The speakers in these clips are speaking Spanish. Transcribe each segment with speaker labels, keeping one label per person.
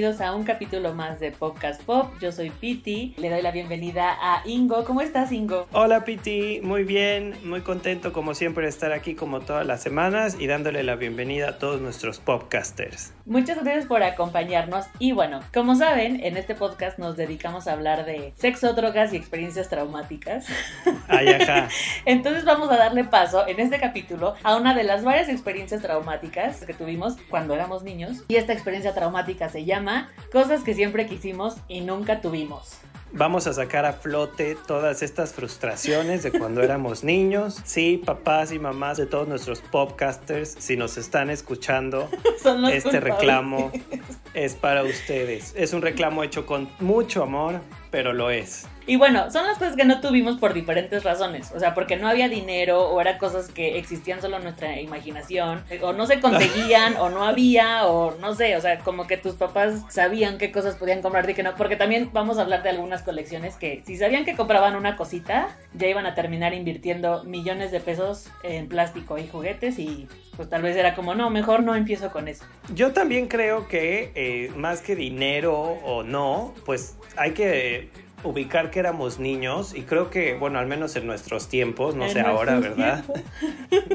Speaker 1: Bienvenidos a un capítulo más de Podcast Pop. Yo soy Piti. Le doy la bienvenida a Ingo. ¿Cómo estás, Ingo?
Speaker 2: Hola Piti, muy bien, muy contento como siempre de estar aquí como todas las semanas y dándole la bienvenida a todos nuestros popcasters.
Speaker 1: Muchas gracias por acompañarnos. Y bueno, como saben, en este podcast nos dedicamos a hablar de sexo, drogas y experiencias traumáticas.
Speaker 2: Ay, ajá.
Speaker 1: Entonces vamos a darle paso en este capítulo a una de las varias experiencias traumáticas que tuvimos cuando éramos niños. Y esta experiencia traumática se llama Cosas que siempre quisimos y nunca tuvimos.
Speaker 2: Vamos a sacar a flote todas estas frustraciones de cuando éramos niños. Sí, papás y mamás de todos nuestros popcasters, si nos están escuchando,
Speaker 1: Son
Speaker 2: este
Speaker 1: culpables.
Speaker 2: reclamo es para ustedes. Es un reclamo hecho con mucho amor, pero lo es.
Speaker 1: Y bueno, son las cosas que no tuvimos por diferentes razones. O sea, porque no había dinero o eran cosas que existían solo en nuestra imaginación. O no se conseguían o no había o no sé. O sea, como que tus papás sabían qué cosas podían comprarte y que no. Porque también vamos a hablar de algunas colecciones que si sabían que compraban una cosita, ya iban a terminar invirtiendo millones de pesos en plástico y juguetes y pues tal vez era como, no, mejor no empiezo con eso.
Speaker 2: Yo también creo que eh, más que dinero o no, pues hay que ubicar que éramos niños y creo que, bueno, al menos en nuestros tiempos, no
Speaker 1: En
Speaker 2: sé ahora, ¿verdad?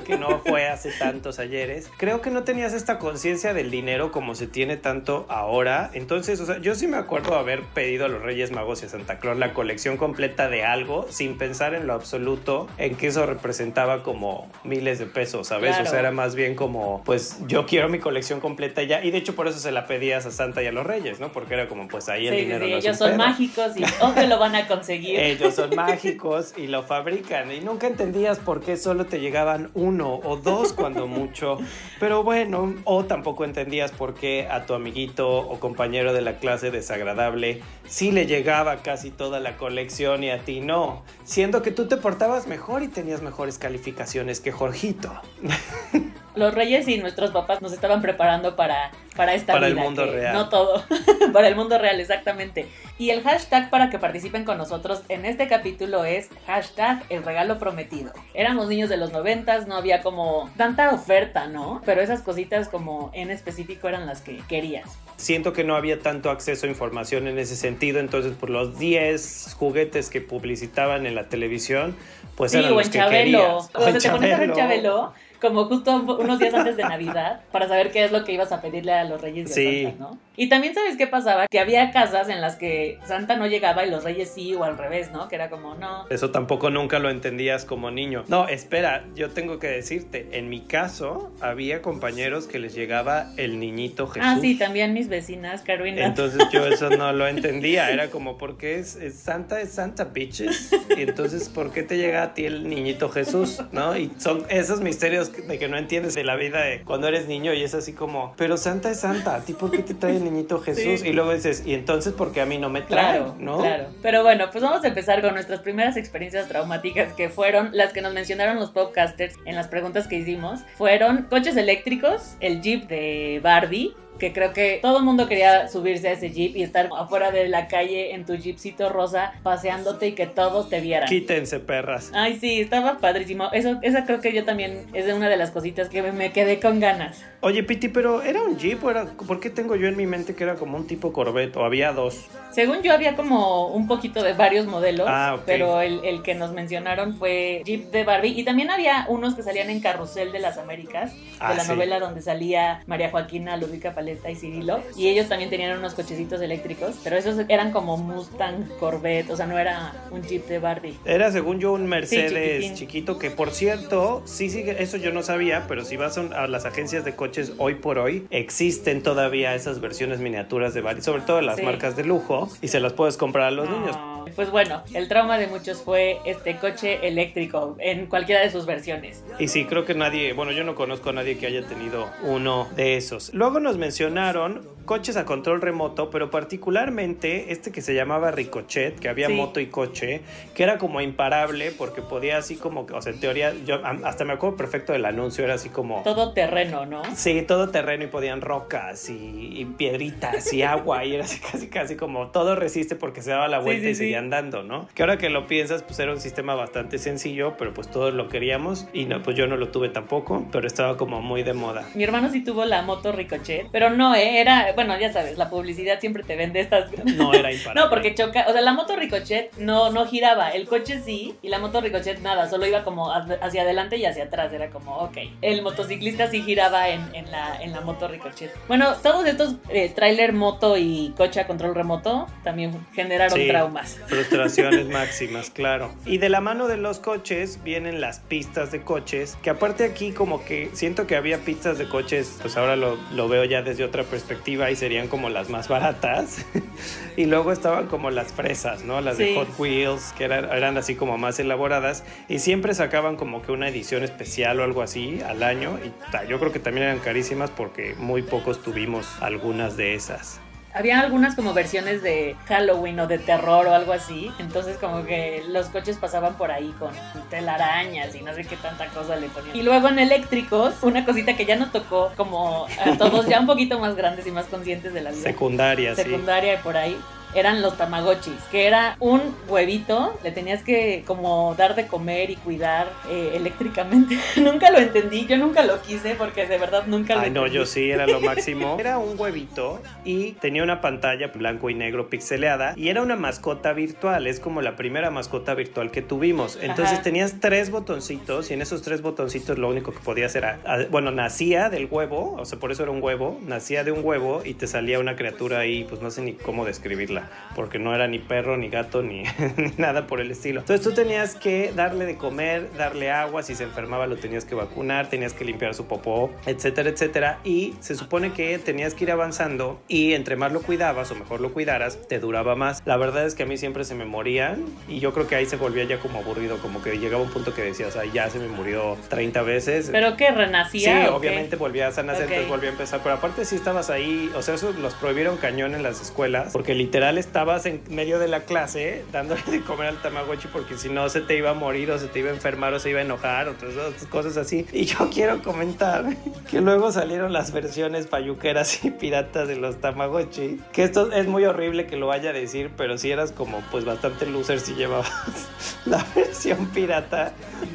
Speaker 2: que no fue hace tantos ayeres. Creo que no tenías esta conciencia del dinero como se tiene tanto ahora. Entonces, o sea, yo sí me acuerdo haber pedido a los Reyes Magos y a Santa Claus la colección completa de algo sin pensar en lo absoluto en que eso representaba como miles de pesos, ¿sabes?
Speaker 1: Claro.
Speaker 2: O sea, era más bien como, pues yo quiero mi colección completa ya. Y de hecho por eso se la pedías a Santa y a los Reyes, ¿no? Porque era como, pues ahí el
Speaker 1: Sí,
Speaker 2: dinero
Speaker 1: sí,
Speaker 2: no
Speaker 1: ellos son
Speaker 2: pedo.
Speaker 1: mágicos y lo van a conseguir.
Speaker 2: Ellos son mágicos y lo fabrican. Y nunca entendías por qué solo te llegaban uno o dos cuando mucho. Pero bueno, o tampoco entendías por qué a tu amiguito o compañero de la clase desagradable sí le llegaba casi toda la colección y a ti no. Siendo que tú te portabas mejor y tenías mejores calificaciones que Jorgito.
Speaker 1: Los reyes y nuestros papás nos estaban preparando para, para esta
Speaker 2: Para el
Speaker 1: vida,
Speaker 2: mundo
Speaker 1: que
Speaker 2: real.
Speaker 1: No todo, para el mundo real, exactamente. Y el hashtag para que participen con nosotros en este capítulo es hashtag el regalo prometido. Éramos niños de los noventas, no había como tanta oferta, ¿no? Pero esas cositas como en específico eran las que querías.
Speaker 2: Siento que no había tanto acceso a información en ese sentido, entonces por los 10 juguetes que publicitaban en la televisión, pues
Speaker 1: sí,
Speaker 2: eran
Speaker 1: o
Speaker 2: los
Speaker 1: en
Speaker 2: que
Speaker 1: Chabelo.
Speaker 2: querías.
Speaker 1: O sea, te pones a ver Chabelo como justo unos días antes de Navidad para saber qué es lo que ibas a pedirle a los reyes de
Speaker 2: Sí.
Speaker 1: Santa, ¿no? Y también sabes qué pasaba, que había casas en las que Santa no llegaba y los reyes sí o al revés, ¿no? Que era como, no.
Speaker 2: Eso tampoco nunca lo entendías como niño. No, espera, yo tengo que decirte, en mi caso había compañeros que les llegaba el niñito Jesús.
Speaker 1: Ah, sí, también mis vecinas, Carolina.
Speaker 2: Entonces yo eso no lo entendía, era como, ¿por qué es, es Santa es Santa, bitches? Y entonces, ¿por qué te llega a ti el niñito Jesús? ¿No? Y son esos misterios de que no entiendes de la vida de cuando eres niño y es así como, pero Santa es Santa, ¿a ti por qué te trae el niñito Jesús?
Speaker 1: Sí.
Speaker 2: Y luego dices, ¿y entonces por qué a mí no me trae?
Speaker 1: Claro,
Speaker 2: ¿no?
Speaker 1: claro. Pero bueno, pues vamos a empezar con nuestras primeras experiencias traumáticas que fueron las que nos mencionaron los podcasters en las preguntas que hicimos. Fueron coches eléctricos, el Jeep de Barbie, que creo que todo el mundo quería subirse a ese Jeep y estar afuera de la calle en tu Jeepcito rosa paseándote y que todos te vieran.
Speaker 2: Quítense, perras.
Speaker 1: Ay, sí, estaba padrísimo. Eso, esa creo que yo también es de una de las cositas que me- quedé con ganas.
Speaker 2: Oye, Piti, pero ¿era un Jeep o era...? ¿Por qué tengo yo en mi mente que era como un tipo Corvette o había dos?
Speaker 1: Según yo había como un poquito de varios modelos,
Speaker 2: Ah, ok.
Speaker 1: pero el, el que nos mencionaron fue Jeep de Barbie y también había unos que salían en Carrusel de las Américas,
Speaker 2: Ah,
Speaker 1: de la
Speaker 2: sí.
Speaker 1: novela donde salía María Joaquina Ludovica Zabaleta y Cirilo. Y ellos también tenían unos cochecitos eléctricos, pero esos eran como Mustang, Corvette, o sea, no era un Jeep de Barbie.
Speaker 2: Era según yo un Mercedes chiquito que por cierto, sí, sí, eso yo no sabía, pero si vas a, las agencias de coches hoy por hoy, existen todavía esas versiones miniaturas de Barbie, sobre todo las
Speaker 1: Sí.
Speaker 2: marcas de lujo, y se las puedes comprar a los
Speaker 1: No.
Speaker 2: niños.
Speaker 1: Pues bueno, el trauma de muchos fue este coche eléctrico en cualquiera de sus versiones.
Speaker 2: Y sí, creo que nadie, bueno, yo no conozco a nadie que haya tenido uno de esos. Luego nos mencionaron coches a control remoto, pero particularmente este que se llamaba Ricochet, que había
Speaker 1: Sí.
Speaker 2: moto y coche, que era como imparable porque podía así como, o sea, en teoría, yo hasta me acuerdo perfecto del anuncio, era así como...
Speaker 1: Todo terreno, ¿no?
Speaker 2: Sí, todo terreno y podían rocas y, y piedritas y agua y era así casi casi como todo resiste porque se daba la vuelta
Speaker 1: sí,
Speaker 2: y
Speaker 1: sí.
Speaker 2: seguían dando, ¿no? Que ahora que lo piensas, pues era un sistema bastante sencillo, pero pues todos lo queríamos y no, pues yo no lo tuve tampoco, pero estaba como muy de moda.
Speaker 1: Mi hermano sí tuvo la moto Ricochet, pero no, ¿eh? Era, bueno, ya sabes, la publicidad siempre te vende estas...
Speaker 2: No era imparable.
Speaker 1: No, porque choca, o sea, la moto Ricochet no, no giraba, el coche sí, y la moto Ricochet nada, solo iba como ha- hacia adelante y hacia atrás, era como, ok. El motociclista sí giraba en, en la, en la moto Ricochet. Bueno, todos estos eh, tráiler, moto y coche a control remoto también generaron
Speaker 2: Sí.
Speaker 1: traumas.
Speaker 2: Frustraciones máximas, claro. Y de la mano de los coches vienen las pistas de coches, que aparte aquí como que siento que había pistas de coches, pues ahora lo, lo veo ya desde otra perspectiva y serían como las más baratas. y luego estaban como las fresas, ¿no? Las de
Speaker 1: Sí.
Speaker 2: Hot Wheels, que eran, eran así como más elaboradas y siempre sacaban como que una edición especial o algo así al año y ta, yo creo que también eran carísimas porque muy pocos tuvimos algunas de esas.
Speaker 1: Había algunas como versiones de Halloween o de terror o algo así. Entonces como que los coches pasaban por ahí con telarañas y no sé qué tanta cosa le ponían. Y luego en eléctricos, una cosita que ya nos tocó como a todos ya un poquito más grandes y más conscientes de la vida.
Speaker 2: Secundaria, sí.
Speaker 1: secundaria y por ahí. Eran los tamagotchis, que era un huevito, le tenías que como dar de comer y cuidar eh, eléctricamente. nunca lo entendí, yo nunca lo quise porque de verdad nunca lo
Speaker 2: Ay, no, yo sí, era lo máximo. Era un huevito y tenía una pantalla blanco y negro pixeleada y era una mascota virtual. Es como la primera mascota virtual que tuvimos. Entonces
Speaker 1: Ajá.
Speaker 2: tenías tres botoncitos y en esos tres botoncitos lo único que podías era, a- bueno, nacía del huevo, o sea, por eso era un huevo, nacía de un huevo y te salía una criatura ahí, pues no sé ni cómo describirla, porque no era ni perro, ni gato, ni, ni nada por el estilo. Entonces tú tenías que darle de comer, darle agua, si se enfermaba lo tenías que vacunar, tenías que limpiar su popó, etcétera, etcétera. Y se supone que tenías que ir avanzando y entre más lo cuidabas o mejor lo cuidaras, te duraba más. La verdad es que a mí siempre se me morían y yo creo que ahí se volvía ya como aburrido, como que llegaba un punto que decías, ay, ya se me murió 30 veces.
Speaker 1: ¿Pero qué?
Speaker 2: Sí,
Speaker 1: ¿Renacía? qué?
Speaker 2: obviamente volvías a nacer,
Speaker 1: Ok.
Speaker 2: entonces volvía a empezar. Pero aparte sí estabas ahí, o sea, eso los prohibieron cañón en las escuelas, porque literal estabas en medio de la clase dándole de comer al tamagotchi porque si no se te iba a morir o se te iba a enfermar o se iba a enojar o todas esas cosas así. Y yo quiero comentar que luego salieron las versiones payuqueras y piratas de los tamagotchi, que esto es muy horrible que lo vaya a decir, pero si eras como pues bastante loser si llevabas la versión pirata.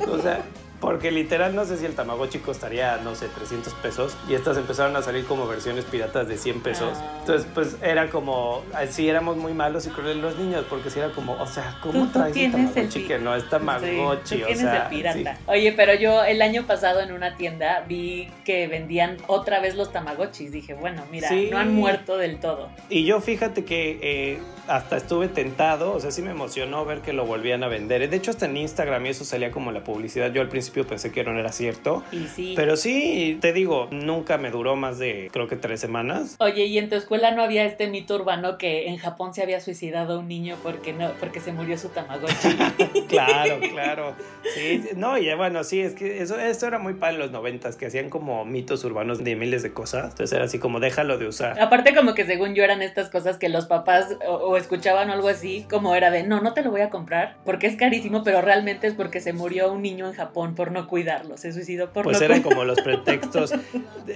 Speaker 2: O sea, porque literal no sé si el Tamagotchi costaría, no sé, 300 pesos. Y estas empezaron a salir como versiones piratas de 100 pesos.
Speaker 1: Ah.
Speaker 2: Entonces, pues era como, sí éramos muy malos y crueles los niños, porque si era como, o sea, ¿cómo
Speaker 1: Tú- tú
Speaker 2: traes
Speaker 1: tienes el
Speaker 2: Tamagotchi que no es Tamagotchi?
Speaker 1: Sí, tú
Speaker 2: o sea,
Speaker 1: el pirata.
Speaker 2: sí.
Speaker 1: Oye, pero yo el año pasado en una tienda vi que vendían otra vez los tamagotchis. Dije, bueno, mira, no han muerto del todo.
Speaker 2: Y yo fíjate que eh, hasta estuve tentado, o sea, sí me emocionó ver que lo volvían a vender. De hecho, hasta en Instagram y eso salía como la publicidad. Yo al principio pensé que no era cierto.
Speaker 1: Y sí.
Speaker 2: Pero sí, te digo, nunca me duró más de, creo que tres semanas.
Speaker 1: Oye, ¿y en tu escuela no había este mito urbano que en Japón se había suicidado un niño porque no porque se murió su tamagotchi?
Speaker 2: Claro, claro. Sí, no, y bueno, sí, es que eso, eso era muy para los noventas, que hacían como mitos urbanos de miles de cosas. Entonces era así como, déjalo de usar.
Speaker 1: Aparte como que según yo eran estas cosas que los papás o, o escuchaban algo así, como era de, no, no te lo voy a comprar porque es carísimo, pero realmente es porque se murió un niño en Japón por no cuidarlo, se suicidó por
Speaker 2: Pues
Speaker 1: no
Speaker 2: eran como los pretextos.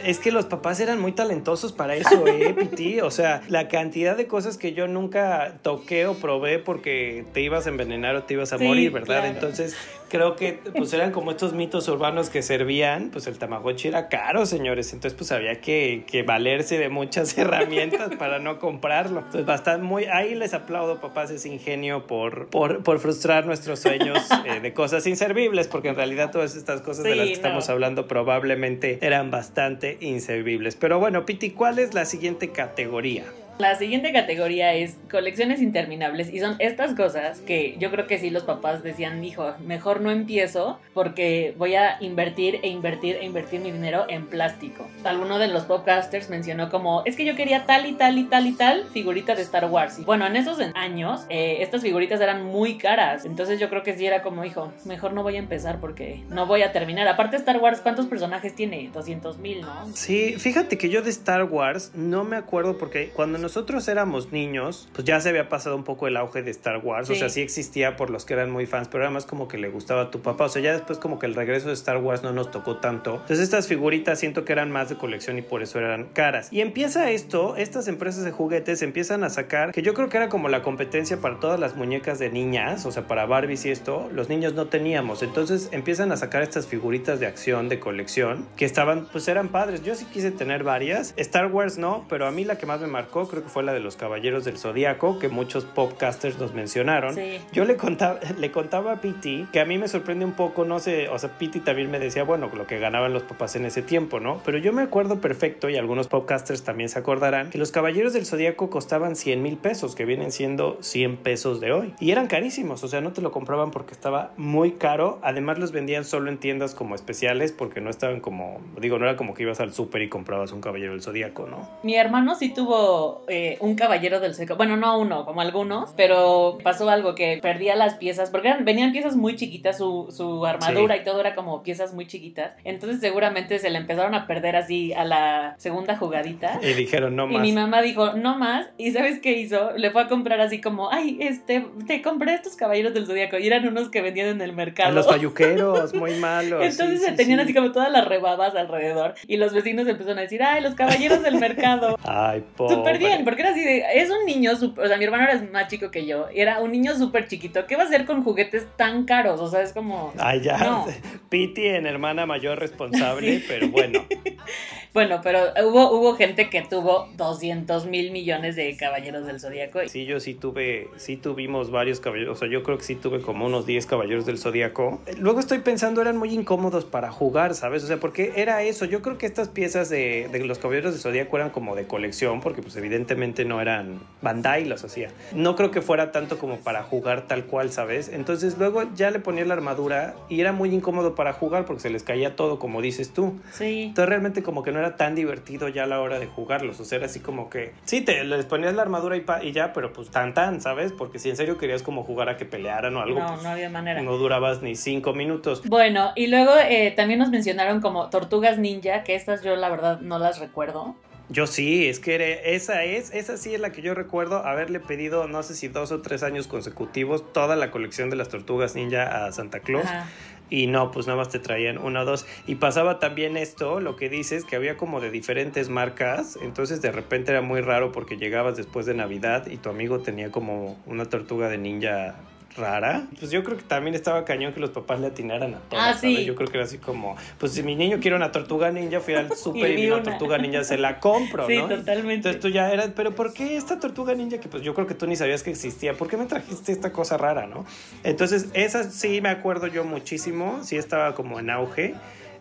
Speaker 2: Es que los papás eran muy talentosos para eso, ¿eh, Piti? O sea, la cantidad de cosas que yo nunca toqué o probé porque te ibas a envenenar o te ibas a
Speaker 1: Sí,
Speaker 2: morir, ¿verdad?
Speaker 1: claro.
Speaker 2: Entonces, creo que pues eran como estos mitos urbanos que servían. Pues el Tamagotchi era caro, señores. Entonces, pues había que, que valerse de muchas herramientas para no comprarlo. Entonces, bastante muy. Hay ahí les aplaudo, papás, ese ingenio por, por, por frustrar nuestros sueños eh, de cosas inservibles, porque en realidad todas estas cosas de las que
Speaker 1: no.
Speaker 2: estamos hablando probablemente eran bastante inservibles. Pero bueno, Piti, ¿cuál es la siguiente categoría?
Speaker 1: La siguiente categoría es colecciones interminables y son estas cosas que yo creo que sí los papás decían, hijo, mejor no empiezo porque voy a invertir e invertir e invertir mi dinero en plástico. Alguno de los podcasters mencionó como, es que yo quería tal y tal y tal y tal figurita de Star Wars. Y bueno, en esos años eh, estas figuritas eran muy caras, entonces yo creo que sí era como, hijo, mejor no voy a empezar porque no voy a terminar. Aparte Star Wars, ¿cuántos personajes tiene? 200 mil, ¿no?
Speaker 2: Sí, fíjate que yo de Star Wars no me acuerdo porque cuando nosotros éramos niños, pues ya se había pasado un poco el auge de Star Wars. O
Speaker 1: Sí.
Speaker 2: sea, sí existía por los que eran muy fans, pero era más como que le gustaba a tu papá. O sea, ya después como que el regreso de Star Wars no nos tocó tanto. Entonces estas figuritas siento que eran más de colección y por eso eran caras. Y empieza esto, estas empresas de juguetes empiezan a sacar, que yo creo que era como la competencia para todas las muñecas de niñas, o sea, para Barbies y esto, los niños no teníamos. Entonces empiezan a sacar estas figuritas de acción, de colección, que estaban, pues eran padres. Yo sí quise tener varias. Star Wars no, pero a mí la que más me marcó creo que fue la de los Caballeros del Zodíaco, que muchos popcasters nos mencionaron.
Speaker 1: Sí.
Speaker 2: Yo le contaba, le contaba a Piti que a mí me sorprende un poco, no sé, o sea, Piti también me decía, bueno, lo que ganaban los papás en ese tiempo, ¿no? Pero yo me acuerdo perfecto, y algunos podcasters también se acordarán, que los Caballeros del Zodíaco costaban 100 mil pesos, que vienen siendo 100 pesos de hoy. Y eran carísimos, o sea, no te lo compraban porque estaba muy caro. Además, los vendían solo en tiendas como especiales, porque no estaban como, digo, no era como que ibas al súper y comprabas un Caballero del Zodíaco, ¿no?
Speaker 1: Mi hermano sí tuvo eh, un caballero del seco. Bueno, no uno, como algunos, pero pasó algo que perdía las piezas, porque eran- venían piezas muy chiquitas, su, su armadura
Speaker 2: Sí.
Speaker 1: y todo era como piezas muy chiquitas. Entonces seguramente se le empezaron a perder así a la segunda jugadita.
Speaker 2: Y dijeron, no
Speaker 1: Y
Speaker 2: más.
Speaker 1: mi mamá dijo, no más. ¿Y sabes qué hizo? Le fue a comprar así como, ay, este, te compré estos caballeros del zodiaco. Y eran unos que vendían en el
Speaker 2: A
Speaker 1: mercado.
Speaker 2: los falluqueros, muy malos.
Speaker 1: Entonces
Speaker 2: sí,
Speaker 1: se
Speaker 2: sí,
Speaker 1: tenían
Speaker 2: sí.
Speaker 1: así como todas las rebabas alrededor. Y los vecinos empezaron a decir, ay, los caballeros del mercado.
Speaker 2: Ay, pobre.
Speaker 1: Súper bien, porque era así de, es un niño, sup- o sea, mi hermano era más chico que yo, y era un niño súper chiquito, ¿qué va a hacer con juguetes tan caros? O sea, es como,
Speaker 2: Ay, ya.
Speaker 1: No.
Speaker 2: Piti en hermana mayor responsable, pero bueno.
Speaker 1: bueno, pero hubo, hubo gente que tuvo 200 mil millones de caballeros del zodiaco. y-
Speaker 2: Sí, yo sí tuve, sí tuvimos varios caballeros, o sea, yo creo que sí tuve como unos 10 caballeros del Zodíaco. Luego estoy pensando, eran muy incómodos para jugar, ¿sabes? O sea, porque era eso, yo creo que estas piezas de, de los caballeros del Zodíaco eran como de colección, porque pues evidentemente no eran Bandai los hacía. No creo que fuera tanto como para jugar tal cual, ¿sabes? Entonces luego ya le ponía la armadura y era muy incómodo para jugar porque se les caía todo, como dices tú.
Speaker 1: Sí.
Speaker 2: Entonces realmente como que no era tan divertido ya a la hora de jugarlos. O sea, era así como que... Sí, te les ponías la armadura y, pa- y ya, pero pues tan tan, ¿sabes? Porque si en serio querías como jugar a que pelearan o algo,
Speaker 1: No,
Speaker 2: pues,
Speaker 1: no había manera.
Speaker 2: no durabas ni cinco minutos.
Speaker 1: Bueno, y luego eh, también nos mencionaron como tortugas ninja, que estas yo la verdad no las recuerdo.
Speaker 2: Yo sí, es que era- esa es, esa sí es la que yo recuerdo haberle pedido, no sé si dos o tres años consecutivos, toda la colección de las tortugas ninja a Santa Claus.
Speaker 1: Ajá.
Speaker 2: Y no, pues nada más te traían una o dos. Y pasaba también esto, lo que dices, que había como de diferentes marcas. Entonces de repente era muy raro porque llegabas después de Navidad y tu amigo tenía como una tortuga de ninja rara. Pues yo creo que también estaba cañón que los papás le atinaran a todas.
Speaker 1: Ah, sí.
Speaker 2: Yo creo que era así como, pues si mi niño quiere una tortuga ninja, fui al súper
Speaker 1: Y
Speaker 2: y
Speaker 1: vi
Speaker 2: una. tortuga ninja, se la compro,
Speaker 1: Sí,
Speaker 2: ¿no?
Speaker 1: totalmente.
Speaker 2: Entonces tú ya eras, pero ¿por qué esta tortuga ninja que pues yo creo que tú ni sabías que existía? ¿Por qué me trajiste esta cosa rara, no? Entonces, esa sí me acuerdo yo muchísimo, sí estaba como en auge,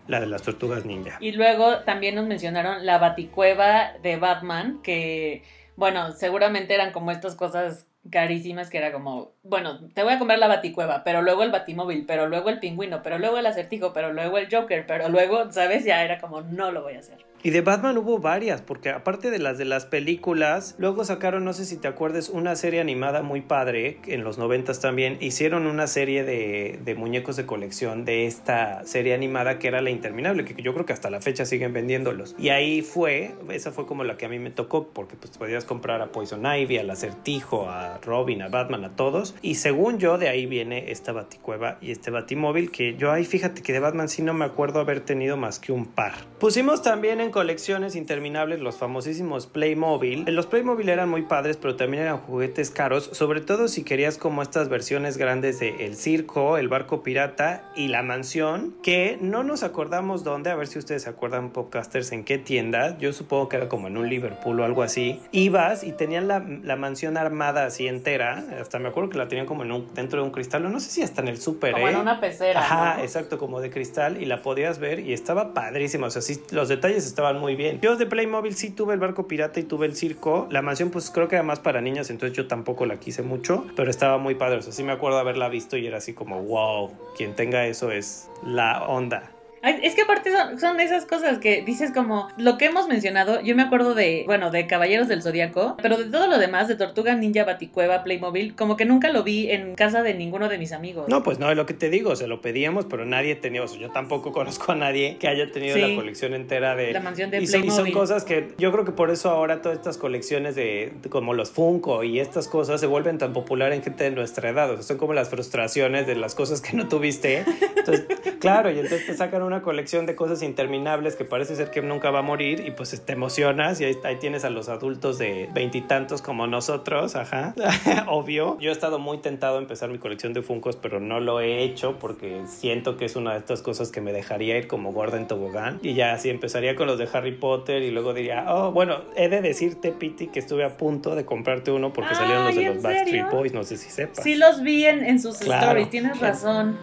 Speaker 2: la de las tortugas ninja.
Speaker 1: Y luego también nos mencionaron la baticueva de Batman, que, bueno, seguramente eran como estas cosas carísimas que era como, bueno, te voy a comprar la baticueva, pero luego el batimóvil, pero luego el pingüino, pero luego el acertijo, pero luego el Joker, pero luego, ¿sabes? Ya era como, no lo voy a hacer.
Speaker 2: Y de Batman hubo varias, porque aparte de las de las películas, luego sacaron, no sé si te acuerdas, una serie animada muy padre, en los noventas también, hicieron una serie de, de muñecos de colección de esta serie animada que era La Interminable, que yo creo que hasta la fecha siguen vendiéndolos. Y ahí fue, esa fue como la que a mí me tocó, porque pues podías comprar a Poison Ivy, al Acertijo, a Robin, a Batman, a todos. Y según yo, de ahí viene esta baticueva y este batimóvil que yo ahí fíjate que de Batman sí no me acuerdo haber tenido más que un par. Pusimos también en colecciones interminables los famosísimos Playmobil. Los Playmobil eran muy padres, pero también eran juguetes caros, sobre todo si querías como estas versiones grandes de El Circo, El Barco Pirata y La Mansión, que no nos acordamos dónde, a ver si ustedes se acuerdan, podcasters, en qué tienda. Yo supongo que era como en un Liverpool o algo así. Ibas y tenían la mansión armada así entera, hasta me acuerdo que la tenían como en un, dentro de un cristal, no sé si hasta en el súper,
Speaker 1: Como
Speaker 2: ¿eh?
Speaker 1: en una pecera.
Speaker 2: Ajá,
Speaker 1: ¿no?
Speaker 2: exacto, como de cristal y la podías ver y estaba padrísima, o sea, sí, los detalles estaban muy bien. Yo de Playmobil sí tuve el barco pirata y tuve el circo, la mansión pues creo que era más para niñas, entonces yo tampoco la quise mucho, pero estaba muy padre, o sea, sí me acuerdo haberla visto y era así como, wow, quien tenga eso es la onda.
Speaker 1: Ay, Es que aparte son, son esas cosas que dices como lo que hemos mencionado. Yo me acuerdo de, bueno, de Caballeros del Zodíaco, pero de todo lo demás, de Tortuga Ninja, Baticueva, Playmobil, como que nunca lo vi en casa de ninguno de mis amigos.
Speaker 2: No, pues no, es lo que te digo, se lo pedíamos, pero nadie tenía, o sea, yo tampoco conozco a nadie que haya tenido
Speaker 1: Sí.
Speaker 2: la colección entera de...
Speaker 1: La mansión de
Speaker 2: y son, y son
Speaker 1: Playmobil.
Speaker 2: cosas que yo creo que por eso ahora todas estas colecciones de, de como los Funko y estas cosas se vuelven tan populares en gente de nuestra edad, o sea, son como las frustraciones de las cosas que no tuviste. Entonces, claro, y entonces te sacan una colección de cosas interminables que parece ser que nunca va a morir y pues te emocionas y ahí, ahí tienes a los adultos de veintitantos como nosotros, ajá, obvio. Yo he estado muy tentado a empezar mi colección de Funkos, pero no lo he hecho porque siento que es una de estas cosas que me dejaría ir como gorda en tobogán y ya así empezaría con los de Harry Potter y luego diría, oh, bueno, he de decirte, Piti, que estuve a punto de comprarte uno porque salieron los de los
Speaker 1: ¿en
Speaker 2: Backstreet? Boys, no sé si sepas.
Speaker 1: Sí los vi en, en sus
Speaker 2: Claro.
Speaker 1: stories, tienes razón.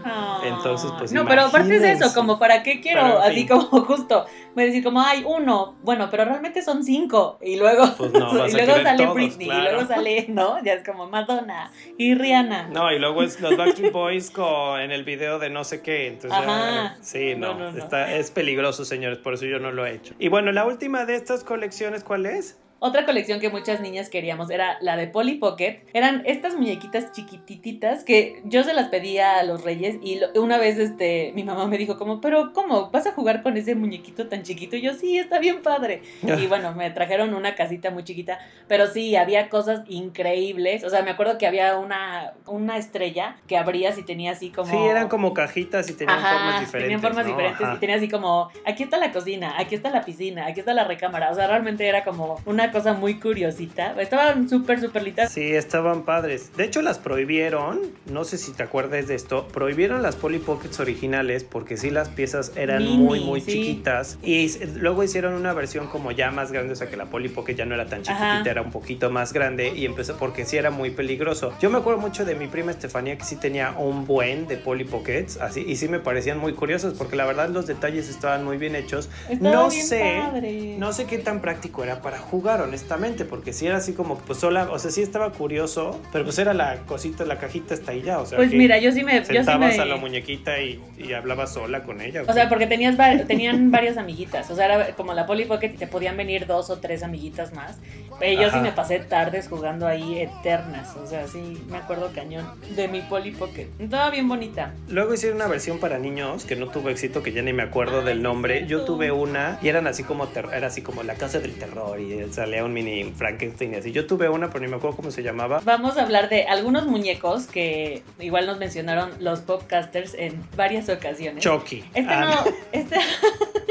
Speaker 2: Entonces, pues,
Speaker 1: No, pero aparte es eso, como para qué quiero,
Speaker 2: Pero,
Speaker 1: así
Speaker 2: fin.
Speaker 1: como justo, voy a decir como, hay uno, bueno, pero realmente son cinco, y luego,
Speaker 2: Pues no,
Speaker 1: y luego sale
Speaker 2: todos,
Speaker 1: Britney,
Speaker 2: claro.
Speaker 1: y luego sale, ¿no? Ya es como Madonna y Rihanna.
Speaker 2: No, y luego es los Backstreet Boys con, en el video de no sé qué. Entonces,
Speaker 1: Ajá.
Speaker 2: sí, no,
Speaker 1: No, no, no.
Speaker 2: Está, es peligroso, señores, por eso yo no lo he hecho. Y bueno, la última de estas colecciones, ¿cuál es?
Speaker 1: Otra colección que muchas niñas queríamos era la de Polly Pocket. Eran estas muñequitas chiquitititas que yo se las pedía a los reyes y lo- una vez este mi mamá me dijo como, pero ¿cómo? ¿Vas a jugar con ese muñequito tan chiquito? Y yo, sí, está bien padre. Y bueno, me trajeron una casita muy chiquita, pero sí, había cosas increíbles. O sea, me acuerdo que había una, una estrella que abrías y tenía así como...
Speaker 2: Sí, eran como cajitas y tenían
Speaker 1: Ajá,
Speaker 2: formas diferentes.
Speaker 1: Tenían formas
Speaker 2: ¿no?
Speaker 1: diferentes
Speaker 2: Ajá.
Speaker 1: y tenía así como, aquí está la cocina, aquí está la piscina, aquí está la recámara. O sea, realmente era como una cosa muy curiosita. Estaban súper, súper lindas.
Speaker 2: Sí, estaban padres. De hecho, las prohibieron. No sé si te acuerdas de esto. Prohibieron las Polly Pockets originales porque sí las piezas eran
Speaker 1: Mini,
Speaker 2: muy, muy
Speaker 1: sí.
Speaker 2: chiquitas. Y luego hicieron una versión como ya más grande. O sea, que la Polly Pocket ya no era tan chiquitita,
Speaker 1: Ajá.
Speaker 2: era un poquito más grande. Y empezó porque sí era muy peligroso. Yo me acuerdo mucho de mi prima Estefanía que sí tenía un buen de Polly Pockets. Así, y sí me parecían muy curiosos porque la verdad los detalles estaban muy bien hechos.
Speaker 1: Estaba
Speaker 2: no
Speaker 1: bien
Speaker 2: sé.
Speaker 1: padre.
Speaker 2: No sé qué tan práctico era para jugar, honestamente, porque si era así como, pues sola, o sea, sí estaba curioso, pero pues era la cosita, la cajita hasta ahí ya, o sea,
Speaker 1: Pues
Speaker 2: que
Speaker 1: mira, yo sí me... Yo sí
Speaker 2: sentabas
Speaker 1: me...
Speaker 2: a la muñequita y, y hablabas sola con ella.
Speaker 1: O sea, porque tenías tenían varias amiguitas. O sea, era como la Polly Pocket y te podían venir dos o tres amiguitas más. Pero yo sí
Speaker 2: Ajá.
Speaker 1: me pasé tardes jugando ahí eternas. O sea, sí me acuerdo cañón de mi Polly Pocket. Estaba bien bonita.
Speaker 2: Luego hicieron una versión para niños que no tuvo éxito, que ya ni me acuerdo
Speaker 1: Ay,
Speaker 2: del
Speaker 1: sí,
Speaker 2: nombre. Yo tuve una y eran así como, era así como la casa del terror y salía un mini Frankenstein y así. Yo tuve una, pero ni me acuerdo cómo se llamaba.
Speaker 1: Vamos a hablar de algunos muñecos que igual nos mencionaron los podcasters en varias ocasiones.
Speaker 2: Chucky.
Speaker 1: Este
Speaker 2: Ah,
Speaker 1: no, este,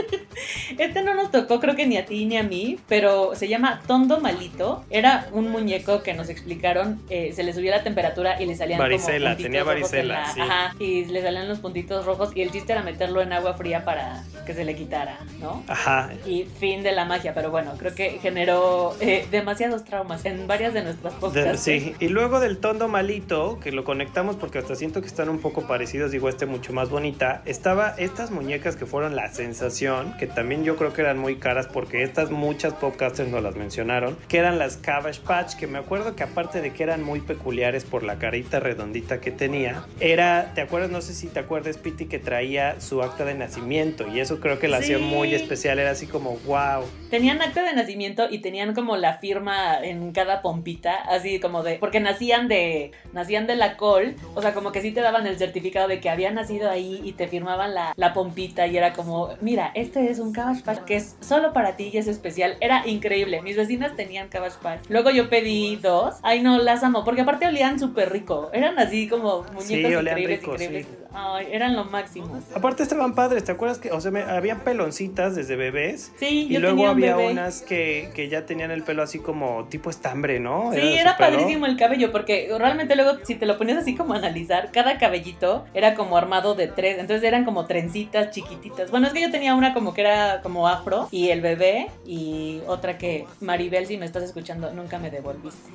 Speaker 1: este no nos tocó creo que ni a ti ni a mí, pero se llama Tondo Malito. Era un muñeco que nos explicaron, eh, se le subía la temperatura y le salían
Speaker 2: Varicela,
Speaker 1: como puntitos
Speaker 2: tenía varicela,
Speaker 1: la-
Speaker 2: sí.
Speaker 1: Ajá, y le salían los puntitos rojos y el chiste era meterlo en agua fría para que se le quitara, ¿no?
Speaker 2: Ajá,
Speaker 1: Y fin de la magia, pero bueno, creo que generó eh, demasiados traumas en varias de nuestras
Speaker 2: De-
Speaker 1: podcasts.
Speaker 2: sí, y luego del tondo malito, que lo conectamos porque hasta siento que están un poco parecidos, digo este mucho más bonita, estaba estas muñecas que fueron la sensación, que también yo creo que eran muy caras porque estas muchas podcasters nos las mencionaron, que eran las Cabbage Patch, que me acuerdo que aparte de que eran muy peculiares por la carita redondita que tenía, era, ¿te acuerdas? No sé si te acuerdas, Piti, que traía su acta de nacimiento y eso creo que la hacía
Speaker 1: Sí.
Speaker 2: muy especial, era así como, wow.
Speaker 1: Tenían acta de nacimiento y tenían como la firma en cada pompita, así como de, porque nacían de, nacían de la col, o sea, como que sí te daban el certificado de que habían nacido ahí y te firmaban la, la pompita y era como, mira, este es un Cabbage Cabbage Patch que es solo para ti y es especial. Era increíble. Mis vecinas tenían Cabbage Patch. Luego yo pedí dos. Ay, no, las amo. Porque aparte olían súper rico. Eran así como muñecos
Speaker 2: Sí,
Speaker 1: increíbles,
Speaker 2: rico,
Speaker 1: increíbles.
Speaker 2: sí.
Speaker 1: Ay, eran lo máximo.
Speaker 2: Aparte estaban padres, ¿te acuerdas que, o sea, me, había peloncitas desde bebés?
Speaker 1: Sí,
Speaker 2: Y
Speaker 1: yo
Speaker 2: luego
Speaker 1: tenía un
Speaker 2: había
Speaker 1: bebé.
Speaker 2: unas que, que ya tenían el pelo así como tipo estambre, ¿no?
Speaker 1: Sí, era padrísimo el cabello, porque realmente luego, si te lo ponías así como a analizar, cada cabellito era como armado de tres, entonces eran como trencitas chiquititas. Bueno, es que yo tenía una como que era como afro, y el bebé, y otra que, Maribel, si me estás escuchando, nunca me devolviste.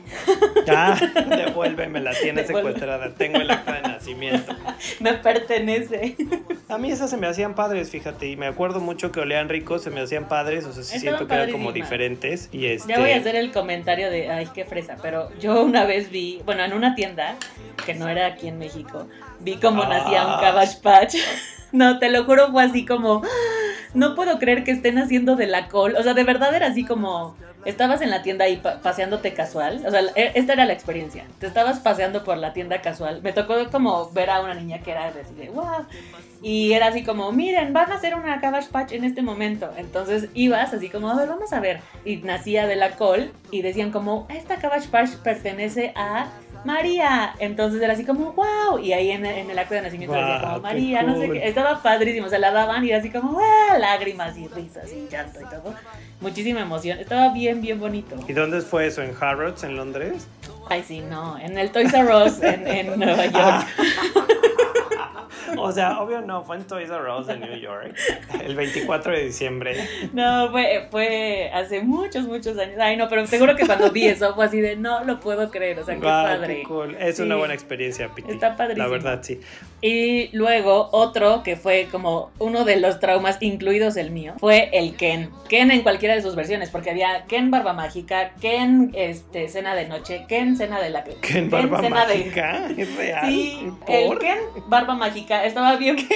Speaker 2: Ah, devuélveme, la tienes
Speaker 1: Devuelve.
Speaker 2: secuestrada. Tengo el acta de nacimiento.
Speaker 1: Me pertenece.
Speaker 2: A mí esas se me hacían padres, fíjate, y me acuerdo mucho que olían ricos, se me hacían padres, o sea, sí
Speaker 1: Estaban
Speaker 2: siento que eran como diferentes. Y este.
Speaker 1: Ya voy a hacer el comentario de, ay, qué fresa, pero yo una vez vi, bueno, en una tienda, que no era aquí en México, vi cómo
Speaker 2: Ah.
Speaker 1: nacía un Cabbage Patch. No, te lo juro, fue así como, no puedo creer que estén haciendo de la col. O sea, de verdad era así como, estabas en la tienda pa- paseándote casual. O sea, e- esta era la experiencia. Te estabas paseando por la tienda casual. Me tocó como ver a una niña que era así de, wow. Y era así como, miren, van a hacer una Cabbage Patch en este momento. Entonces ibas así como, a ver, vamos a ver. Y nacía de la col y decían como, esta Cabbage Patch pertenece a María. Entonces era así como, wow. Y ahí en, en el acto de nacimiento decía
Speaker 2: Guau,
Speaker 1: como, María, no sé
Speaker 2: cool.
Speaker 1: qué. Estaba padrísimo. Se la daban y era así como, wow, lágrimas y risas y llanto y todo. Muchísima emoción. Estaba bien, bien bonito.
Speaker 2: ¿Y dónde fue eso? ¿En Harrods, en Londres?
Speaker 1: Ay, sí, no. En el Toys R Us en, en Nueva York.
Speaker 2: Ah. O sea, obvio no, fue en Toys R Us de New York, el 24 de diciembre.
Speaker 1: No, fue, fue hace muchos, muchos años. Ay, no, pero seguro que cuando vi eso fue así de no lo puedo creer. O sea, qué padre.
Speaker 2: qué cool. Es
Speaker 1: Sí.
Speaker 2: una buena experiencia, Piti.
Speaker 1: Está padrísimo.
Speaker 2: La verdad, sí.
Speaker 1: Y luego otro que fue como uno de los traumas, incluidos el mío, fue el Ken. Ken en cualquiera de sus versiones, porque había Ken Barba Mágica, Ken este, Cena de Noche, Ken Cena de la
Speaker 2: ¿Qué en barba
Speaker 1: Cena de-
Speaker 2: mágica? ¿Es real?
Speaker 1: Sí,
Speaker 2: ¿Por?
Speaker 1: el Ken Barba Mágica estaba bien.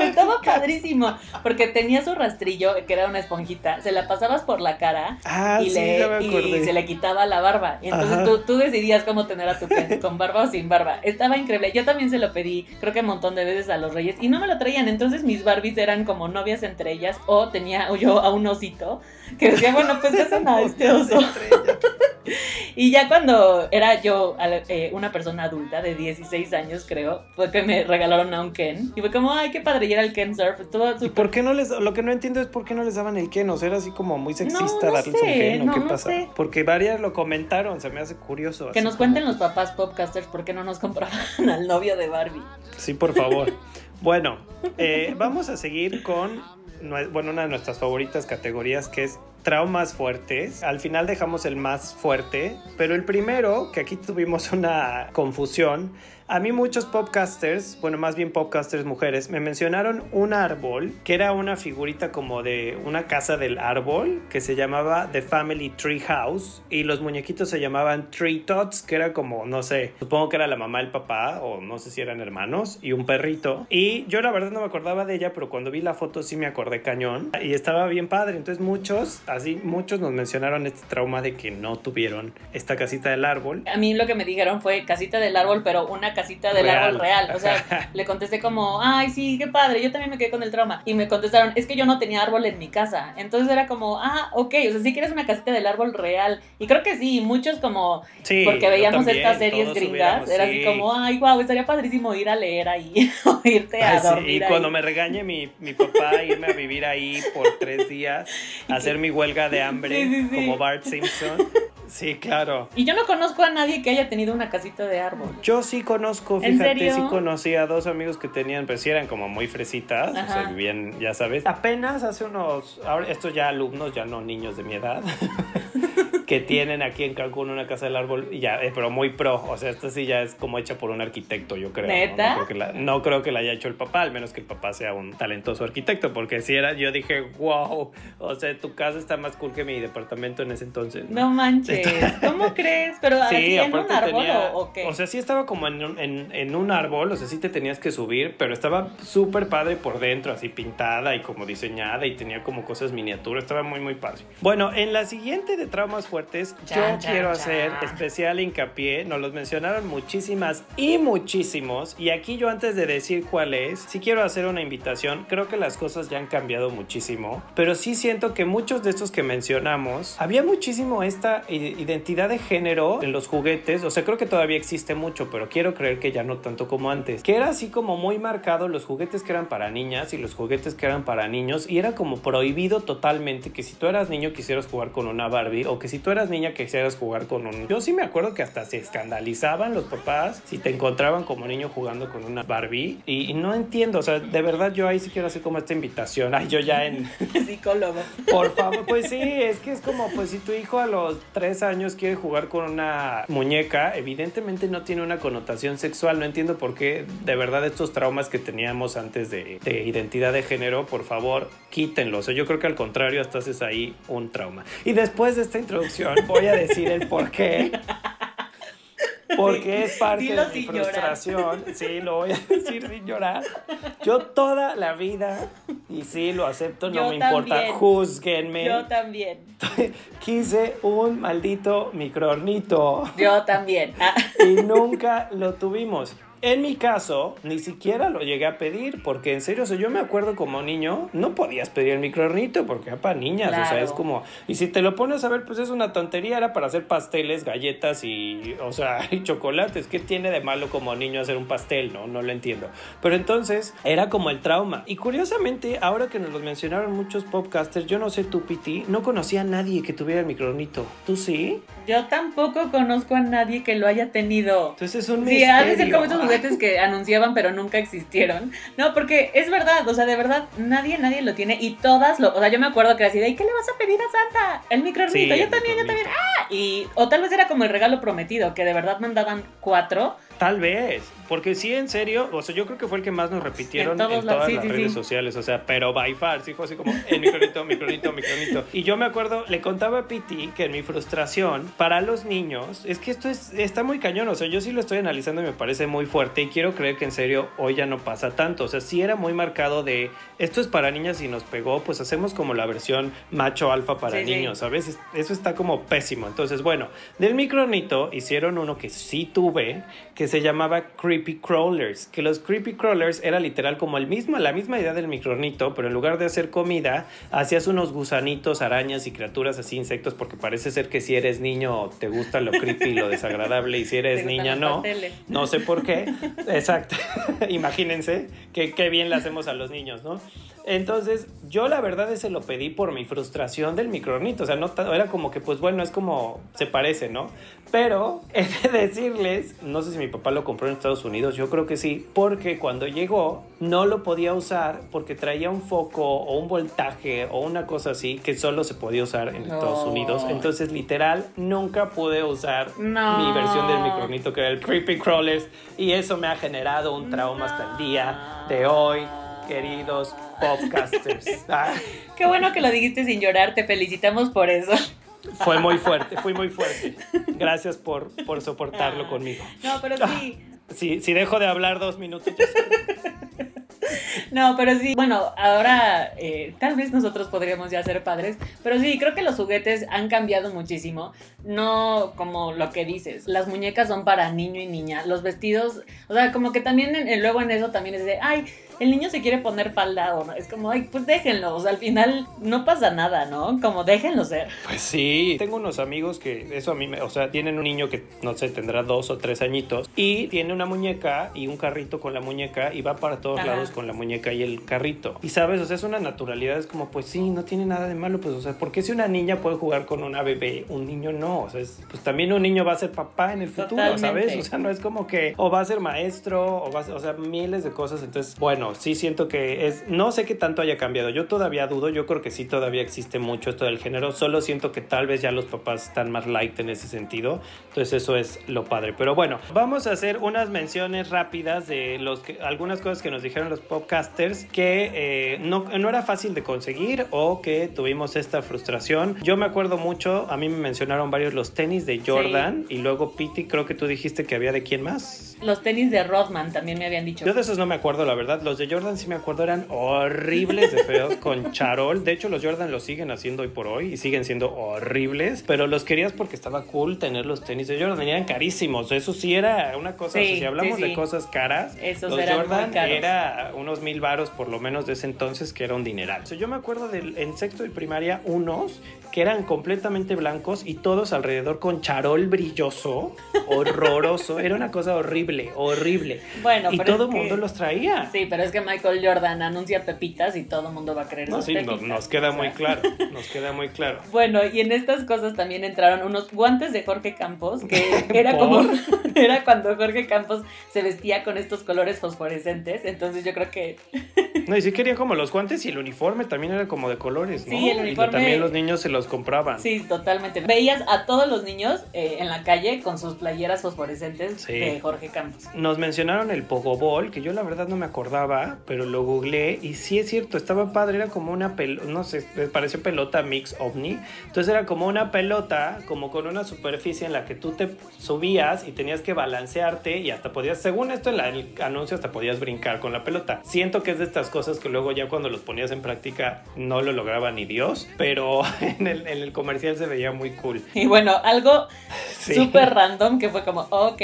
Speaker 1: Estaba padrísimo, porque tenía su rastrillo, que era una esponjita, se la pasabas por la cara
Speaker 2: Ah,
Speaker 1: y,
Speaker 2: sí,
Speaker 1: le, y se le quitaba la barba. Y entonces tú, tú decidías cómo tener a tu Ken, con barba o sin barba. Estaba increíble. Yo también se lo pedí, creo que un montón de veces a los reyes, y no me lo traían. Entonces mis Barbies eran como novias entre ellas, o tenía yo a un osito que decía, bueno, pues hacen a este oso. Y ya cuando era yo eh, una persona adulta de 16 años, creo, fue que me regalaron a un Ken. Y fue como, ay, qué padre, y era el Ken Surf.
Speaker 2: ¿Y por qué no les, lo que no entiendo es por qué no les daban el Ken? O sea, era así como muy sexista
Speaker 1: no
Speaker 2: darles un Ken, ¿o
Speaker 1: no,
Speaker 2: qué
Speaker 1: no
Speaker 2: pasa?
Speaker 1: sé.
Speaker 2: Porque varias lo comentaron, se me hace curioso.
Speaker 1: Que nos
Speaker 2: como-
Speaker 1: cuenten los papás popcasters por qué no nos compraban al novio de Barbie.
Speaker 2: Sí, por favor. bueno, eh, vamos a seguir con, bueno, una de nuestras favoritas categorías que es traumas fuertes. Al final dejamos el más fuerte, pero el primero, que aquí tuvimos una confusión, a mí muchos podcasters, bueno, más bien podcasters mujeres, me mencionaron un árbol que era una figurita como de una casa del árbol que se llamaba The Family Tree House y los muñequitos se llamaban Tree Tots, que era como, no sé, supongo que era la mamá, el papá o no sé si eran hermanos y un perrito. Y yo la verdad no me acordaba de ella, pero cuando vi la foto sí me acordé cañón y estaba bien padre. Entonces muchos, así muchos nos mencionaron este trauma de que no tuvieron esta casita del árbol.
Speaker 1: A mí lo que me dijeron fue casita del árbol, pero una casita del
Speaker 2: Real.
Speaker 1: árbol real. O sea, le contesté como, ay, sí, qué padre, yo también me quedé con el trauma. Y me contestaron, es que yo no tenía árbol en mi casa. Entonces era como, ah, ok, o sea, sí quieres una casita del árbol real. Y creo que sí, muchos como,
Speaker 2: Sí,
Speaker 1: porque veíamos
Speaker 2: también,
Speaker 1: estas series gringas, era
Speaker 2: sí.
Speaker 1: así como, ay, wow, estaría padrísimo ir a leer ahí o irte a
Speaker 2: Ay, sí,
Speaker 1: dormir
Speaker 2: y
Speaker 1: ahí.
Speaker 2: cuando me regañe mi, mi papá irme a vivir ahí por tres días, hacer mi huelga de hambre como Bart Simpson. Sí, claro.
Speaker 1: Y yo no conozco a nadie que haya tenido una casita de árbol.
Speaker 2: Yo sí conozco,
Speaker 1: ¿En
Speaker 2: fíjate,
Speaker 1: serio?
Speaker 2: sí conocí a dos amigos que tenían, pero sí eran como muy fresitas, o sea, vivían, ya sabes. Apenas hace unos, ahora estos ya alumnos, ya no niños de mi edad, que tienen aquí en Cancún una casa del árbol, y ya, eh, pero muy pro, o sea, esta sí ya es como hecha por un arquitecto, yo creo.
Speaker 1: ¿Neta?
Speaker 2: No, creo que la, no creo que la haya hecho el papá, al menos que el papá sea un talentoso arquitecto, porque si era, yo dije, wow, o sea, tu casa está más cool que mi departamento en ese entonces.
Speaker 1: No manches, ¿cómo crees? Pero así en un árbol
Speaker 2: tenía-
Speaker 1: o, o qué?
Speaker 2: O sea, sí estaba como en un, en, en un árbol, o sea, sí te tenías que subir, pero estaba súper padre por dentro, así pintada y como diseñada y tenía como cosas miniaturas, estaba muy, muy padre. Bueno, en la siguiente de traumas fuertes, yo quiero hacer especial hincapié, nos los mencionaron muchísimas y muchísimos, y aquí yo antes de decir cuál es, sí quiero hacer una invitación, creo que las cosas ya han cambiado muchísimo, pero sí siento que muchos de estos que mencionamos, había muchísimo esta i- identidad de género en los juguetes, o sea, creo que todavía existe mucho, pero quiero creer que ya no tanto como antes, que era así como muy marcado los juguetes que eran para niñas y los juguetes que eran para niños, y era como prohibido totalmente que si tú eras niño quisieras jugar con una Barbie, o que si tú eras niña quisieras jugar con un... Yo sí me acuerdo que hasta se escandalizaban los papás si te encontraban como niño jugando con una Barbie, y, y no entiendo, o sea, de verdad yo ahí sí quiero hacer como esta invitación, ay, yo ya en...
Speaker 1: Psicólogo.
Speaker 2: Por favor, pues sí, es que es como, pues si tu hijo a los tres años quiere jugar con una muñeca, evidentemente no tiene una connotación sexual. No entiendo por qué, de verdad, estos traumas que teníamos antes de, de identidad de género, por favor, quítenlos. Yo creo que al contrario, hasta haces ahí un trauma. Y después de esta introducción, voy a decir el por qué. Porque es parte
Speaker 1: Dilo
Speaker 2: de mi
Speaker 1: sin llorar.
Speaker 2: frustración. Sí, lo voy a decir sin llorar. Yo toda la vida, y sí, lo acepto, no
Speaker 1: Yo
Speaker 2: me importa,
Speaker 1: también.
Speaker 2: juzguenme.
Speaker 1: Yo también.
Speaker 2: Quise un maldito microornito
Speaker 1: Yo también. Ah,
Speaker 2: y nunca lo tuvimos. En mi caso, ni siquiera lo llegué a pedir, porque en serio, o sea, yo me acuerdo como niño, no podías pedir el microornito porque era para niñas, o sea, es como, y si te lo pones a ver, pues es una tontería, era para hacer pasteles, galletas y, o sea, y chocolates, ¿qué tiene de malo como niño hacer un pastel? No, no lo entiendo. Pero entonces, era como el trauma. Y curiosamente, ahora que nos lo mencionaron muchos podcasters, yo no sé tú, Piti, no conocía a nadie que tuviera el microornito. ¿Tú sí?
Speaker 1: Yo tampoco conozco a nadie que lo haya tenido.
Speaker 2: Entonces es un
Speaker 1: Sí,
Speaker 2: misterio.
Speaker 1: Juguetes que anunciaban pero nunca existieron. No, porque es verdad, o sea, de verdad, nadie, nadie lo tiene y todas lo, o sea, yo me acuerdo que era así de, "¿Y ¿qué le vas a pedir a Santa? El microornito,
Speaker 2: Sí,
Speaker 1: yo también, yo también, ah, y, o tal vez era como el regalo prometido, que de verdad mandaban cuatro.
Speaker 2: Tal vez, porque sí, en serio, o sea, yo creo que fue el que más nos repitieron
Speaker 1: En
Speaker 2: en, todas
Speaker 1: sí,
Speaker 2: las
Speaker 1: sí,
Speaker 2: redes
Speaker 1: sí.
Speaker 2: sociales, o sea, pero by far, sí fue así como el micronito, micronito, micronito. Y yo me acuerdo, le contaba a Piti que en mi frustración para los niños, es que esto es, está muy cañón, o sea, yo sí lo estoy analizando y me parece muy fuerte y quiero creer que en serio hoy ya no pasa tanto, o sea, sí era muy marcado de, esto es para niñas y nos pegó, pues hacemos como la versión macho alfa para niños, ¿sabes? Es- Eso está como pésimo. Entonces, bueno, del micronito hicieron uno que sí tuve, que se llamaba Creepy Crawlers, que los Creepy Crawlers era literal como el mismo, la misma idea del micronito, pero en lugar de hacer comida, hacías unos gusanitos, arañas y criaturas así, insectos, porque parece ser que si eres niño te gusta lo creepy, lo desagradable, y si eres niña no. No sé por qué. Exacto. Imagínense que qué bien le hacemos a los niños, ¿no? Entonces, yo la verdad ese lo pedí por mi frustración del micronito. O sea, no era como que, pues bueno, es como se parece, ¿no? Pero he de decirles, no sé si mi papá lo compró en Estados Unidos, yo creo que sí, porque cuando llegó no lo podía usar porque traía un foco o un voltaje o una cosa así que solo se podía usar en Estados. Unidos. Entonces, literal, nunca pude usar
Speaker 1: No.
Speaker 2: mi versión del micronito que era el Creepy Crawlers y eso me ha generado un trauma hasta el día de hoy, queridos podcasters. Ah,
Speaker 1: Qué bueno que lo dijiste sin llorar, te felicitamos por eso.
Speaker 2: fue muy fuerte, fui muy fuerte. Gracias por, por soportarlo conmigo.
Speaker 1: No, pero sí.
Speaker 2: Si, si dejo de hablar dos minutos.
Speaker 1: No, pero sí, bueno, ahora eh, tal vez nosotros podríamos ya ser padres, pero sí, creo que los juguetes han cambiado muchísimo, no como lo que dices, las muñecas son para niño y niña, los vestidos, o sea, como que también en- en- luego en eso también es de, ay, el niño se quiere poner falda o no, es como, ay, pues déjenlo, o sea, al final no pasa nada, ¿no? Como déjenlo ser.
Speaker 2: Pues sí, tengo unos amigos que eso a mí me, o sea, tienen un niño que no sé, tendrá dos o tres añitos y tiene una muñeca y un carrito con la muñeca y va para todos
Speaker 1: Ajá.
Speaker 2: lados con la muñeca y el carrito. Y sabes, o sea, es una naturalidad, es como, pues sí, no tiene nada de malo, pues, o sea, ¿por qué si una niña puede jugar con una bebé, un niño no? O sea, es- pues también un niño va a ser papá en el futuro,
Speaker 1: Totalmente.
Speaker 2: ¿sabes? O sea, no es como que o va a ser maestro o va a ser, o sea, miles de cosas. Entonces, bueno, sí siento que es, no sé qué tanto haya cambiado. Yo todavía dudo, yo creo que sí todavía existe mucho esto del género. Solo siento que tal vez ya los papás están más light en ese sentido. Entonces, eso es lo padre. Pero bueno, vamos a hacer unas menciones rápidas de los que, algunas cosas que nos dijeron los podcasters que eh, no, no era fácil de conseguir o que tuvimos esta frustración. Yo me acuerdo mucho, a mí me mencionaron varios los tenis de Jordan y luego Piti, creo que tú dijiste que había de quién más.
Speaker 1: Los tenis de Rodman también me habían dicho.
Speaker 2: Yo de esos no me acuerdo, la verdad. Los los de Jordan sí me acuerdo eran horribles de feos con charol. De hecho, los Jordan los siguen haciendo hoy por hoy y siguen siendo horribles, pero los querías porque estaba cool tener los tenis de Jordan. y Eran carísimos. Eso sí era una cosa.
Speaker 1: Sí,
Speaker 2: o sea, si hablamos
Speaker 1: sí, sí.
Speaker 2: de cosas caras,
Speaker 1: Esos
Speaker 2: los
Speaker 1: eran
Speaker 2: Jordan era unos mil varos por lo menos de ese entonces que era un dineral. O sea, yo me acuerdo del, en sexto de primaria unos que eran completamente blancos y todos alrededor con charol brilloso, horroroso. Era una cosa horrible, horrible.
Speaker 1: Bueno,
Speaker 2: y
Speaker 1: pero
Speaker 2: todo el
Speaker 1: que-
Speaker 2: mundo los traía.
Speaker 1: Sí, pero que Michael Jordan anuncia pepitas y todo el mundo va a creer
Speaker 2: No,
Speaker 1: sus
Speaker 2: sí, no- nos queda
Speaker 1: o sea.
Speaker 2: muy claro, nos queda muy claro.
Speaker 1: Bueno, y en estas cosas también entraron unos guantes de Jorge Campos, que era
Speaker 2: ¿Por?
Speaker 1: como, era cuando Jorge Campos se vestía con estos colores fosforescentes, entonces yo creo que
Speaker 2: No, y sí querían como los guantes y el uniforme también era como de colores, ¿no?
Speaker 1: Sí, el
Speaker 2: Y
Speaker 1: uniforme-
Speaker 2: también los niños se los compraban.
Speaker 1: sí, totalmente. Veías a todos los niños eh, en la calle con sus playeras fosforescentes
Speaker 2: Sí.
Speaker 1: de Jorge Campos.
Speaker 2: Nos mencionaron el Pogobol, que yo la verdad no me acordaba, pero lo googleé y sí es cierto, estaba padre, era como una pelota, no sé, pareció pelota mix ovni. Entonces era como una pelota, como con una superficie en la que tú te subías y tenías que balancearte y hasta podías, según esto en la- el anuncio, hasta podías brincar con la pelota. Siento que es de estas cosas que luego ya cuando los ponías en práctica no lo lograba ni Dios, pero en el, en el comercial se veía muy cool.
Speaker 1: Y bueno, algo
Speaker 2: Sí.
Speaker 1: súper random que fue como, ok.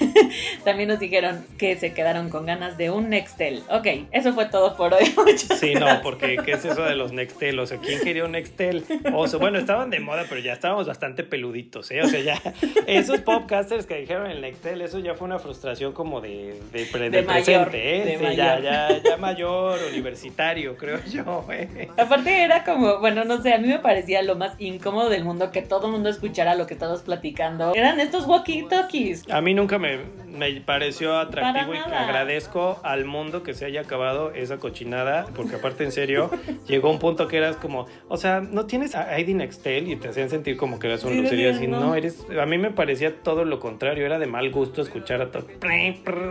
Speaker 1: También nos dijeron que se quedaron con ganas de un Nextel. Ok, eso fue todo por hoy. Muchas
Speaker 2: Sí, no, porque ¿qué es eso de los Nextel? O sea, ¿quién quería un Nextel? O sea, bueno, estaban de moda, pero ya estábamos bastante peluditos, ¿eh? O sea, ya esos podcasters que dijeron el Nextel, eso ya fue una frustración como de, de, pre-
Speaker 1: De
Speaker 2: del
Speaker 1: mayor,
Speaker 2: presente, ¿eh?
Speaker 1: de
Speaker 2: Sí, ya,
Speaker 1: mayor.
Speaker 2: ya, ya mayor, universitario, creo yo, ¿eh?
Speaker 1: Aparte era como, bueno, no sé, a mí me parecía lo más incómodo del mundo que todo el mundo escuchara lo que estábamos platicando. Eran estos walkie-talkies.
Speaker 2: A mí nunca me, me pareció atractivo y agradezco al mundo que se haya acabado esa cochinada, porque aparte en serio, llegó un punto que eras como, o sea, no tienes a ID Nextel y te hacían sentir como que eras un
Speaker 1: Sí,
Speaker 2: lucería así,
Speaker 1: no.
Speaker 2: no, eres, a mí me parecía todo lo contrario, era de mal gusto escuchar a todo,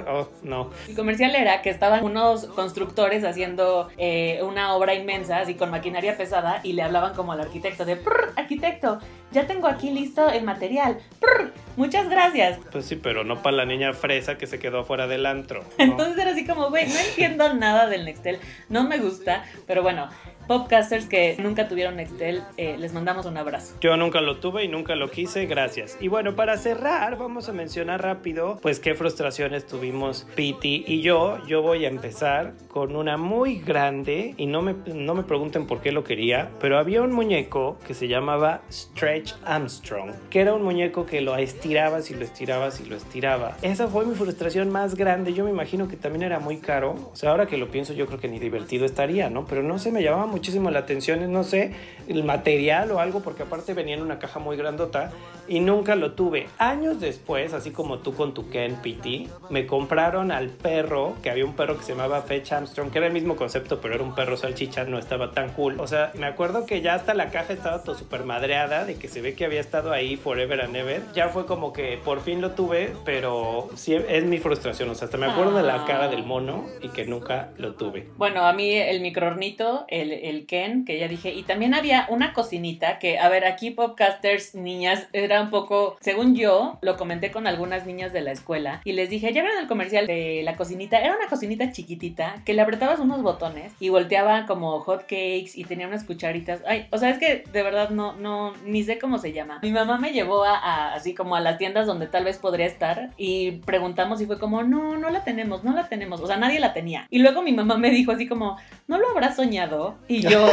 Speaker 2: oh, no,
Speaker 1: El comercial era que estaban unos constructores haciendo eh, una obra inmensa, así con maquinaria pesada, y le hablaban como al arquitecto de, "Prr, arquitecto, ya tengo aquí listo el material. Prr, muchas gracias.
Speaker 2: pues sí, pero no para la niña fresa que se quedó afuera del antro. ¿no?
Speaker 1: Entonces era así como, güey, no entiendo nada del Nextel, no me gusta, pero bueno, podcasters que nunca tuvieron Nextel, eh, les mandamos un abrazo.
Speaker 2: Yo nunca lo tuve y nunca lo quise, gracias. Y bueno, para cerrar, vamos a mencionar rápido, pues qué frustraciones tuvimos Piti y yo. Yo voy a empezar con una muy grande y no me, no me pregunten por qué lo quería, pero había un muñeco que se llamaba Stretch Armstrong, que era un muñeco que lo estirabas y lo estirabas y lo estirabas. Esa fue mi frustración más grande. Yo me imagino que también era muy caro. O sea, ahora que lo pienso, yo creo que ni divertido estaría, ¿no? Pero no sé, me llamaba muchísimo la atención, no sé, el material o algo, porque aparte venía en una caja muy grandota y nunca lo tuve. Años después, así como tú con tu Ken PT, me compraron al perro, que había un perro que se llamaba Fetch Armstrong, que era el mismo concepto, pero era un perro salchicha, no estaba tan cool. O sea, me acuerdo que ya hasta la caja estaba todo súper madreada, de que se ve que había estado ahí forever and ever. Ya fue como que por fin lo tuve, pero sí es mi frustración. O sea, hasta me acuerdo de la cara del mono y que nunca lo tuve.
Speaker 1: Bueno, a mí el microornito, el, el Ken, que ya dije, y también había una cocinita que, a ver, aquí podcasters, niñas, era un poco, según yo, lo comenté con algunas niñas de la escuela y les dije, ya vieron el comercial de la cocinita, era una cocinita chiquitita que le apretabas unos botones y volteaba como hot cakes y tenía unas cucharitas. Ay, o sea, es que de verdad no, no, ni sé cómo se llama. Mi mamá me llevó a, a- así como a las tiendas donde tal vez podría estar y preguntamos y fue como, no, no la tenemos, no la tenemos. O sea, nadie la tenía. Y luego mi mamá me dijo así como, ¿no lo habrás soñado? Y yo,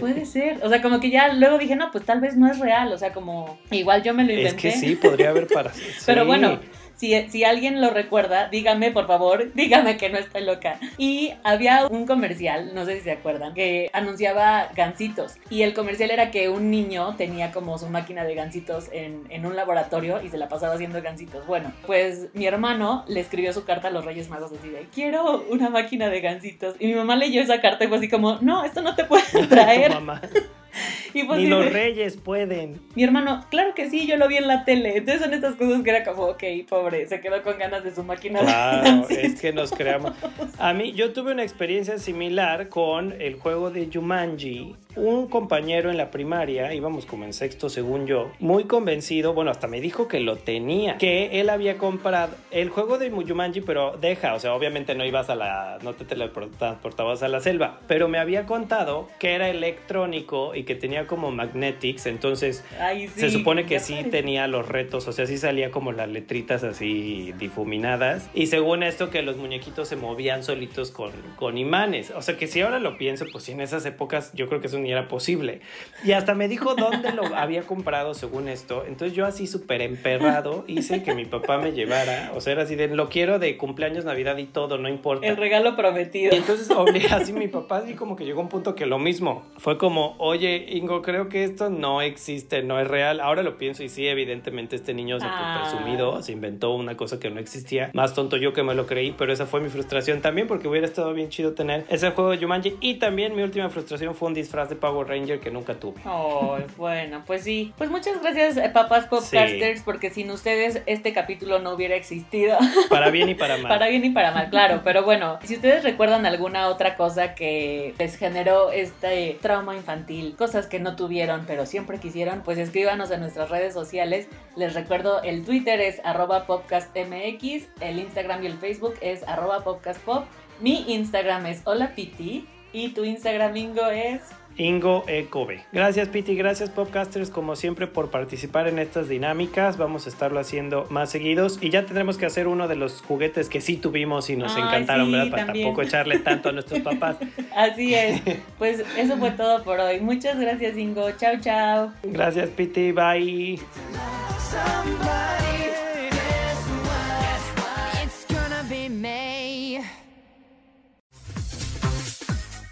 Speaker 1: puede ser. O sea, como que ya luego dije, no, pues tal vez no es real. O sea, como, igual yo me lo
Speaker 2: Es
Speaker 1: inventé.
Speaker 2: que sí, podría haber para...
Speaker 1: Pero
Speaker 2: sí.
Speaker 1: bueno, si, si alguien lo recuerda, dígame por favor, dígame que no estoy loca. Y había un comercial, no sé si se acuerdan, que anunciaba gancitos. Y el comercial era que un niño tenía como su máquina de gancitos en, en un laboratorio y se la pasaba haciendo gancitos. Bueno, pues mi hermano le escribió su carta a los Reyes Magos así de, quiero una máquina de gancitos. Y mi mamá leyó esa carta y fue así como, no, esto no te puede traer. Y pues
Speaker 2: Ni los reyes pueden.
Speaker 1: Mi hermano, claro que sí, yo lo vi en la tele. Entonces son estas cosas que era como, ok, pobre, se quedó con ganas de su máquina
Speaker 2: Claro, es que nos creamos. A mí, yo tuve una experiencia similar con el juego de Jumanji. Un compañero en la primaria, íbamos como en sexto según yo, muy convencido, bueno, hasta me dijo que lo tenía, que él había comprado el juego de Jumanji, pero deja, o sea, obviamente no ibas a la, no te teletransportabas a la selva, pero me había contado que era electrónico y que tenía como magnetics, entonces
Speaker 1: Ay, sí,
Speaker 2: se supone que sí tenía los retos, o sea, sí salía como las letritas así difuminadas. Y según esto, que los muñequitos se movían solitos con, con imanes. O sea, que si ahora lo pienso, pues en esas épocas yo creo que eso ni era posible. Y hasta me dijo dónde lo había comprado según esto. Entonces yo así súper emperrado hice que mi papá me llevara. O sea, era así de, lo quiero de cumpleaños, Navidad y todo, no importa.
Speaker 1: El regalo prometido.
Speaker 2: Y entonces obligué así mi papá así como que llegó a un punto que lo mismo. Fue como, oye, Ingo, creo que esto no existe, no es real. Ahora lo pienso y sí, evidentemente este niño se
Speaker 1: Ah.
Speaker 2: presumido, se inventó una cosa que no existía. Más tonto yo que me lo creí, pero esa fue mi frustración también porque hubiera estado bien chido tener ese juego de Jumanji. Y también mi última frustración fue un disfraz de Power Ranger que nunca tuve.
Speaker 1: Ay, bueno, pues sí. Pues muchas gracias, eh, papás podcasters, porque sin ustedes este capítulo no hubiera existido.
Speaker 2: Para bien y para mal.
Speaker 1: Para bien y para mal, claro. Pero bueno, si ustedes recuerdan alguna otra cosa que les generó este trauma infantil, cosas que no tuvieron, pero siempre quisieron, pues escríbanos en nuestras redes sociales. Les recuerdo, el Twitter es arroba popcastmx, el Instagram y el Facebook es arroba. Mi Instagram es hola Piti y tu Instagram, Ingo, es...
Speaker 2: Ingo Ecobe. Gracias, Piti. Gracias, Popcasters, como siempre, por participar en estas dinámicas. Vamos a estarlo haciendo más seguidos. Y ya tendremos que hacer uno de los juguetes que sí tuvimos y nos
Speaker 1: Ay,
Speaker 2: encantaron,
Speaker 1: sí,
Speaker 2: ¿verdad? Para
Speaker 1: también.
Speaker 2: tampoco echarle tanto a nuestros papás.
Speaker 1: Así es. Pues eso fue todo por hoy. Muchas gracias, Ingo. Chao, chao.
Speaker 2: Gracias, Piti. Bye.